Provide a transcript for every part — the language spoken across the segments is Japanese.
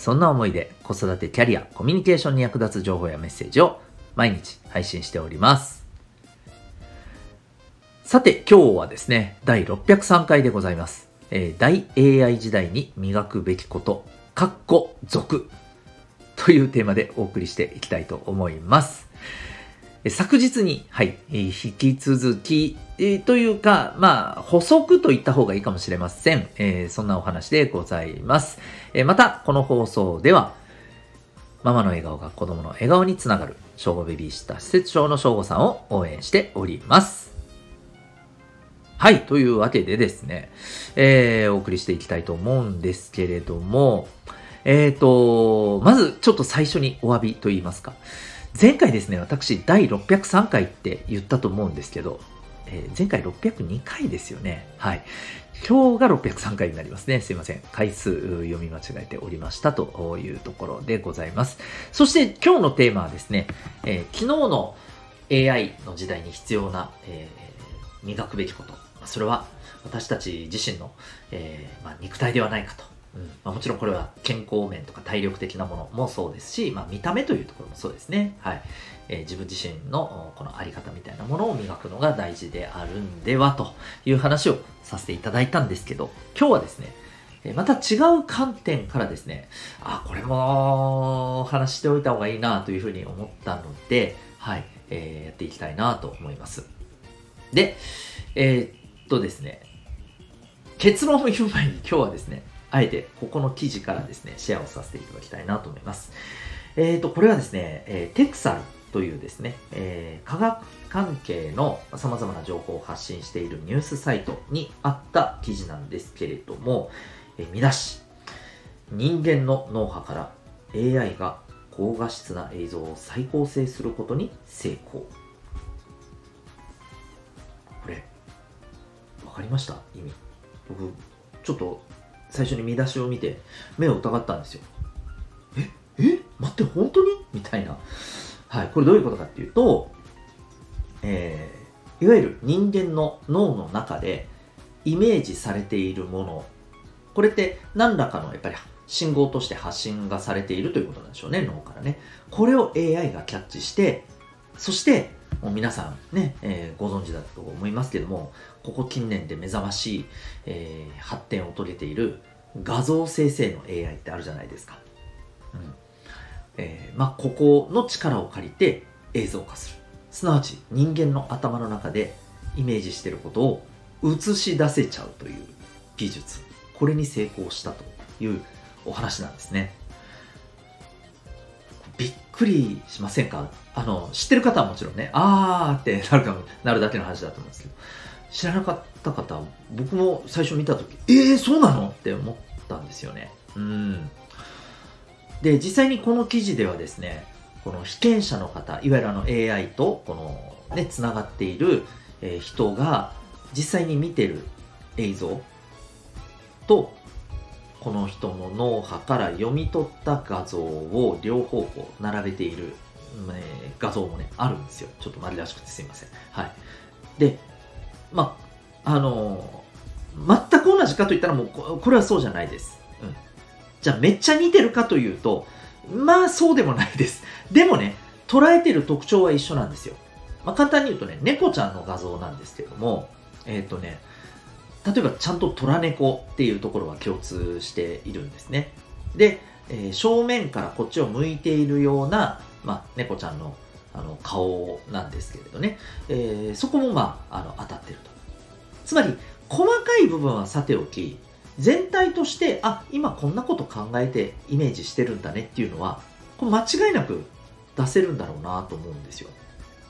そんな思いで子育てキャリア、コミュニケーションに役立つ情報やメッセージを毎日配信しております。さて、今日はですね、第603回でございます。えー大 AI 時代に磨くべきこと、かっこ族というテーマでお送りしていきたいと思います。昨日に、はい、引き続き、えというか、まあ、補足と言った方がいいかもしれません。えーそんなお話でございます。えーまた、この放送では、ママの笑顔が子供の笑顔につながる、小5ベビーシッター施設長の小5さんを応援しております。はい、というわけでですね、えーお送りしていきたいと思うんですけれども、えっ、と、まずちょっと最初にお詫びと言いますか。前回ですね、私、第603回って言ったと思うんですけど、えー前回602回ですよね。はい。今日が603回になりますね。すいません。回数読み間違えておりましたというところでございます。そして今日のテーマはですね、えー昨日の AI の時代に必要な、えー磨くべきこと。それは私たち自身の、えーまあ、肉体ではないかと。うんまあ、もちろんこれは健康面とか体力的なものもそうですし、まあ、見た目というところもそうですね。はい。えー自分自身のこのあり方みたいなものを磨くのが大事であるんではという話をさせていただいたんですけど、今日はですね、また違う観点からですね、あ、これも話しておいた方がいいなというふうに思ったので、はい、えーやっていきたいなと思います。で、えーっとですね、結論を言う前に今日はですね、あえてここの記事からですね、シェアをさせていただきたいなと思います。えーっと、これはですね、えーテクサルというですね、えー科学関係の様々な情報を発信しているニュースサイトにあった記事なんですけれども、えー見出し、人間の脳波から AI が高画質な映像を再構成することに成功。これ、わかりました？意味。僕、ちょっと最初に見出しを見て目を疑ったんですよ。え？え？待って、本当に？みたいな。はい、これどういうことかっていうと、えーいわゆる人間の脳の中でイメージされているもの、これって何らかのやっぱり信号として発信がされているということなんでしょうね、脳からね。これを AI がキャッチして、そして、もう皆さんね、えーご存知だと思いますけども、ここ近年で目覚ましい、えー発展を遂げている画像生成の AI ってあるじゃないですか。うんえーまあ、ここの力を借りて映像化する。すなわち人間の頭の中でイメージしてることを映し出せちゃうという技術。これに成功したというお話なんですね。くりしませんか？あの、知ってる方はもちろんね、あーってなるかも、なるだけの話だと思うんですけど、知らなかった方、僕も最初見たとき、えー、そうなの？って思ったんですよね。うん。で、実際にこの記事ではですね、この被験者の方、いわゆるあの AI とこのね、つながっている、人が実際に見てる映像と、この人の脳波から読み取った画像を両方こう並べている、え画像もね、あるんですよ。ちょっと丸らしくてすいません。はい。で、まあ、のー全く同じかといったらもうこ、これはそうじゃないです。うん。じゃあめっちゃ似てるかというと、まあそうでもないです。でもね、捉えてる特徴は一緒なんですよ。まあ簡単に言うとね、猫ちゃんの画像なんですけども、えっ、とね、例えばちゃんと虎猫っていうところは共通しているんですね。で、えー正面からこっちを向いているような、まあ、猫ちゃんのあの顔なんですけれどね、えーそこもまあ、あの当たってると。つまり、細かい部分はさておき、全体として、あ、今こんなこと考えてイメージしてるんだねっていうのは、これ間違いなく出せるんだろうなと思うんですよ。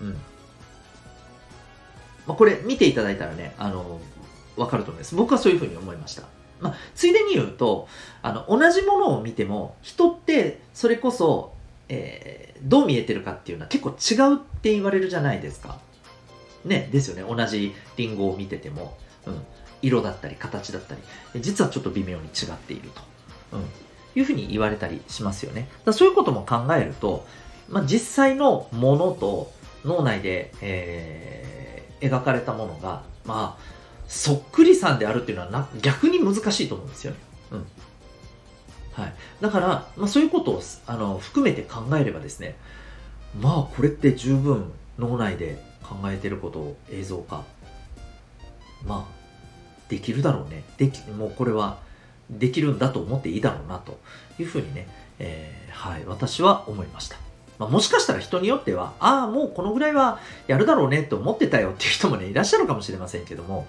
うん。まあ、これ見ていただいたらね、あの、わかると思います。僕はそういうふうに思いました。まあ、ついでに言うと、あの、同じものを見ても、人ってそれこそえー、どう見えてるかっていうのは結構違うって言われるじゃないですか。ね、ですよね。同じリンゴを見てても、うん、色だったり形だったり、実はちょっと微妙に違っていると。うん、いうふうに言われたりしますよね。だそういうことも考えると、まあ、実際のものと脳内で、えー、描かれたものが、まあ、そっくりさんであるっていうのはな逆に難しいと思うんですよね。うん。はい。だから、まあ、そういうことをあの含めて考えればですね、まあ、これって十分脳内で考えてることを映像化、まあ、できるだろうね。でき、もうこれはできるんだと思っていいだろうなというふうにね、えー、はい、私は思いました。まあ、もしかしたら人によっては、ああ、もうこのぐらいはやるだろうねって思ってたよっていう人もね、いらっしゃるかもしれませんけども、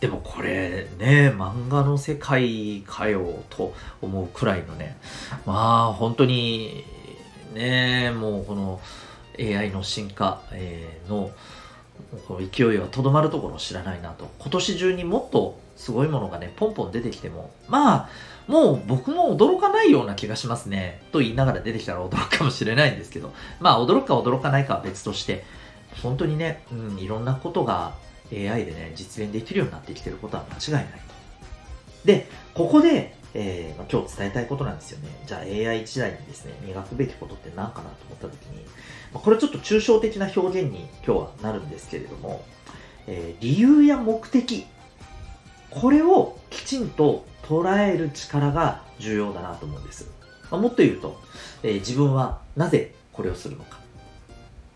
でもこれね、漫画の世界かよと思うくらいのね、まあ本当にね、もうこの AI の進化、えのこの勢いはとどまるところを知らないなと。今年中にもっとすごいものがね、ポンポン出てきても、まあ、もう僕も驚かないような気がしますね。と言いながら出てきたら驚くかもしれないんですけど、まあ驚くか驚かないかは別として、本当にね、うん、いろんなことが AI でね、実現できるようになってきてることは間違いないと。で、ここで、えー、今日伝えたいことなんですよね。じゃあ AI 時代にですね、磨くべきことって何かなと思った時に、これちょっと抽象的な表現に今日はなるんですけれども、えー、理由や目的、これをきちんと捉える力が重要だなと思うんです。まあ、もっと言うと、えー、自分はなぜこれをするのか、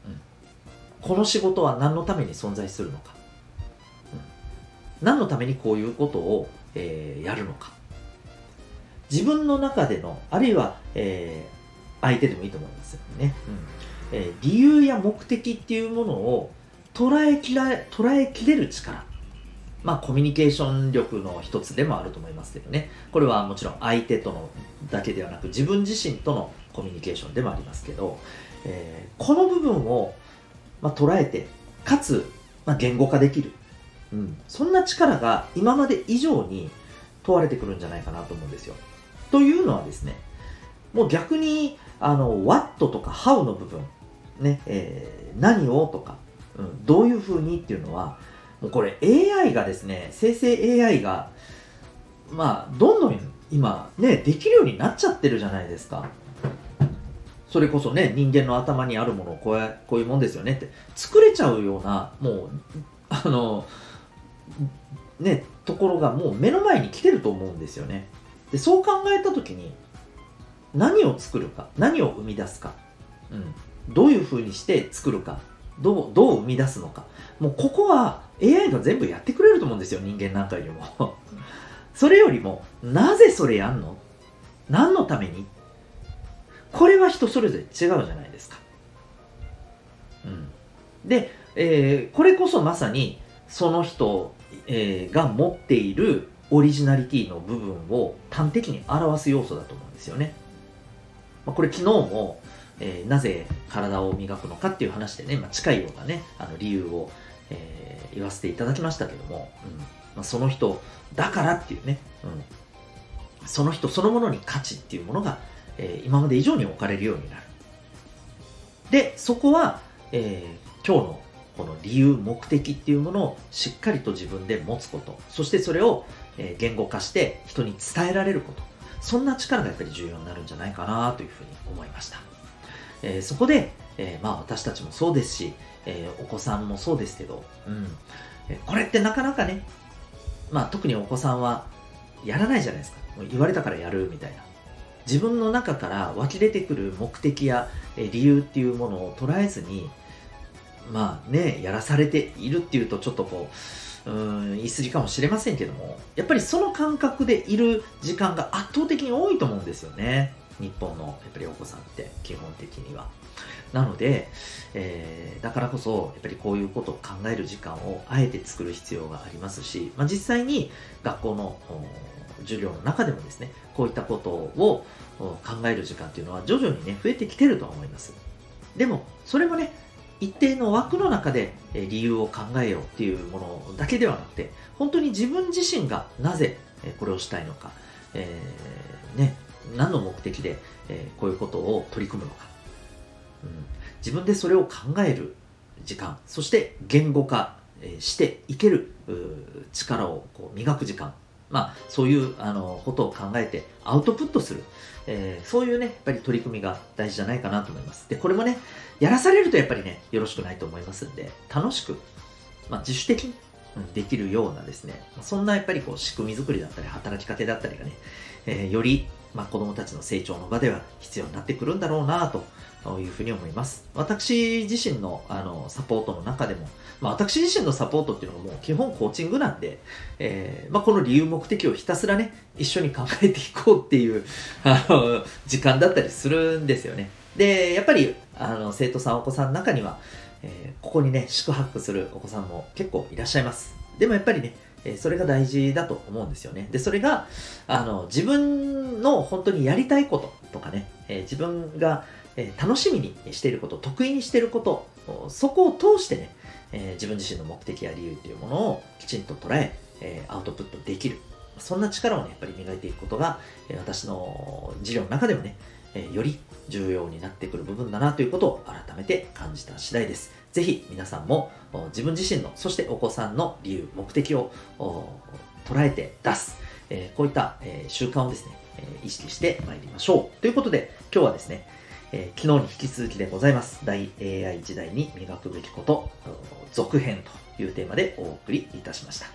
うん、この仕事は何のために存在するのか、何のためにこういうことを、えー、やるのか自分の中でのあるいは、えー、相手でもいいと思いますよね、うんえー、理由や目的っていうものを捉えきら捉えきれる力まあ、コミュニケーション力の一つでもあると思いますけどね。これはもちろん相手とのだけではなく自分自身とのコミュニケーションでもありますけど、えー、この部分を、まあ、捉えて、かつ、まあ、言語化できる。うん。そんな力が今まで以上に問われてくるんじゃないかなと思うんですよ。というのはですね、もう逆に、あの、what とか how の部分、ね、えー、何をとか、うん、どういうふうにっていうのは、もうこれ AI がですね、生成 AI が、まあ、どんどん今ね、できるようになっちゃってるじゃないですか。それこそね、人間の頭にあるものをこうこういうもんですよねって、作れちゃうような、もう、あの、ね、ところがもう目の前に来てると思うんですよね。で、そう考えたときに、何を作るか、何を生み出すか、うん、どういうふうにして作るか、どう、どう生み出すのか。もうここは AI が全部やってくれると思うんですよ、人間なんかよりも。それよりも、なぜそれやんの？何のために？これは人それぞれ違うじゃないですか。うん。で、えー、これこそまさにその人、えー、が持っているオリジナリティの部分を端的に表す要素だと思うんですよね。まあ、これ昨日も、えー、なぜ体を磨くのかっていう話でね、まあ、近いようなね、あの理由を、えー、言わせていただきましたけども、うんまあ、その人だからっていうね、うん、その人そのものに価値っていうものが、えー、今まで以上に置かれるようになる。で、そこは、えー、今日のこの理由、目的っていうものをしっかりと自分で持つこと、そしてそれを、言語化して人に伝えられること、そんな力がやっぱり重要になるんじゃないかなというふうに思いました。えー、そこで、えー、まあ私たちもそうですし、えー、お子さんもそうですけど、うん、これってなかなかね、まあ特にお子さんはやらないじゃないですか。もう言われたからやるみたいな。自分の中から湧き出てくる目的や理由っていうものを捉えずに、まあね、やらされているっていうとちょっとこう、うん言い過ぎかもしれませんけども、やっぱりその感覚でいる時間が圧倒的に多いと思うんですよね。日本のやっぱりお子さんって基本的には。なので、えー、だからこそやっぱりこういうことを考える時間をあえて作る必要がありますし、まあ、実際に学校の授業の中でもですねこういったことを考える時間っていうのは徐々にね増えてきてると思いますでもそれもね一定の枠の中で理由を考えようっていうものだけではなくて本当に自分自身がなぜこれをしたいのか、えー、ね、何の目的で、こういうことを取り組むのか、うん、自分でそれを考える時間そして言語化していける力をこう磨く時間まあ、そういうあのことを考えてアウトプットする、えー、そういうね、やっぱり取り組みが大事じゃないかなと思います。で、これもね、やらされるとやっぱりね、よろしくないと思いますんで、楽しく、まあ、自主的にできるようなですね、そんなやっぱりこう仕組み作りだったり、働きかけだったりがね、えー、より、まあ、子供たちの成長の場では必要になってくるんだろうなというふうに思います。私自身のあのサポートの中でも、まあ、私自身のサポートっていうのがもう基本コーチングなんで、えーまあ、この理由目的をひたすらね、一緒に考えていこうっていう あの時間だったりするんですよね。で、やっぱりあの生徒さん、お子さんの中には、えー、ここにね、宿泊するお子さんも結構いらっしゃいます。でもやっぱりね、えそれが大事だと思うんですよね。で、それが、あの、自分の本当にやりたいこととかね、えー、自分がえ楽しみにしていること、得意にしていること、そこを通してね、え自分自身の目的や理由っていうものをきちんと捉え、えアウトプットできる。そんな力をね、やっぱり磨いていくことが、え私の授業の中でもね、えより重要になってくる部分だなということを改めて感じた次第です。ぜひ皆さんも自分自身の、そしてお子さんの理由、目的を捉えて出す。えこういった、え習慣をですね、え意識してまいりましょう。ということで、今日はですね、えー、昨日に引き続きでございます。大 AI 時代に磨くべきこと、続編というテーマでお送りいたしました。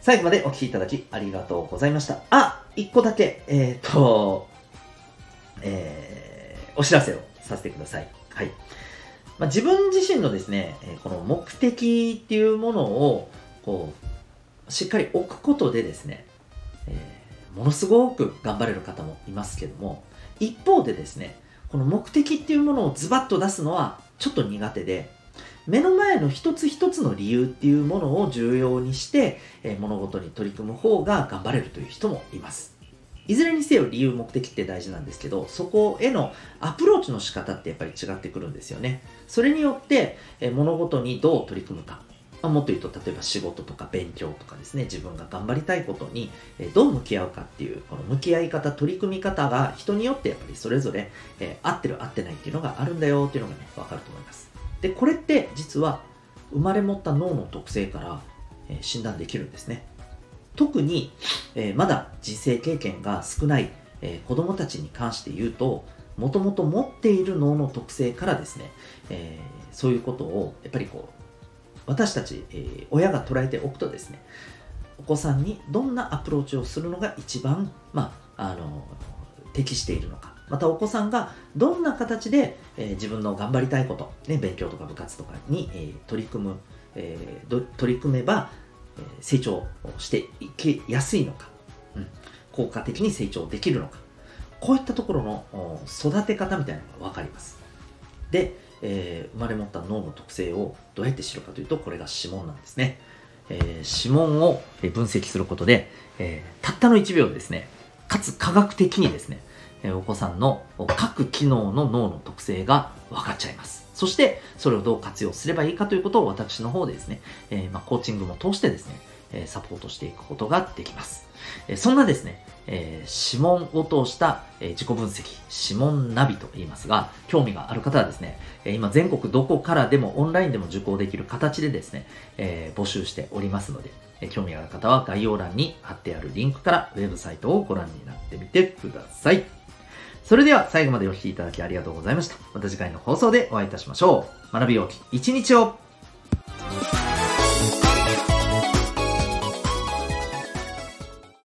最後までお聴きいただきありがとうございました。あ、一個だけ、えっ、と、えー、お知らせをさせてください。はい。まあ、自分自身のですね、この目的っていうものを、こう、しっかり置くことでですね、えー、ものすごく頑張れる方もいますけども、一方でですね、この目的っていうものをズバッと出すのはちょっと苦手で、目の前の一つ一つの理由っていうものを重要にして、えー、物事に取り組む方が頑張れるという人もいます。いずれにせよ理由目的って大事なんですけど、そこへのアプローチの仕方ってやっぱり違ってくるんですよね。それによって、えー、物事にどう取り組むか、まあ、もっと言うと例えば仕事とか勉強とかですね自分が頑張りたいことにどう向き合うかっていうこの向き合い方取り組み方が人によってやっぱりそれぞれ、えー、合ってる合ってないっていうのがあるんだよっていうのがね分かると思います。でこれって実は生まれ持った脳の特性から、えー、診断できるんですね。特に、えー、まだ人生経験が少ない、えー、子供たちに関して言うともともと持っている脳の特性からですね、えー、そういうことをやっぱりこう私たち、えー、親が捉えておくとですねお子さんにどんなアプローチをするのが一番、まあ、あの適しているのか。またお子さんがどんな形で、えー、自分の頑張りたいこと、ね、勉強とか部活とかに、えー、取り組む、えー、取り組めば、え成長していけやすいのか、うん、効果的に成長できるのか。こういったところの育て方みたいなのが分かります。でえー、生まれ持った脳の特性をどうやって知るかというと、これが指紋なんですね。えー、指紋を分析することで、えー、たったの1秒ですね、かつ科学的にですね、えお子さんの各機能の脳の特性が分かっちゃいます。そして、それをどう活用すればいいかということを私の方でですね、えまあ、コーチングも通してですね、えサポートしていくことができます。えそんなですね、え、指紋を通した、え、自己分析、指紋ナビと言いますが、興味がある方はですね、え、今全国どこからでもオンラインでも受講できる形でですね、え募集しておりますので、え興味がある方は概要欄に貼ってあるリンクからウェブサイトをご覧になってみてください。それでは最後までお聴きいただきありがとうございました。また次回の放送でお会いいたしましょう。学びようき一日を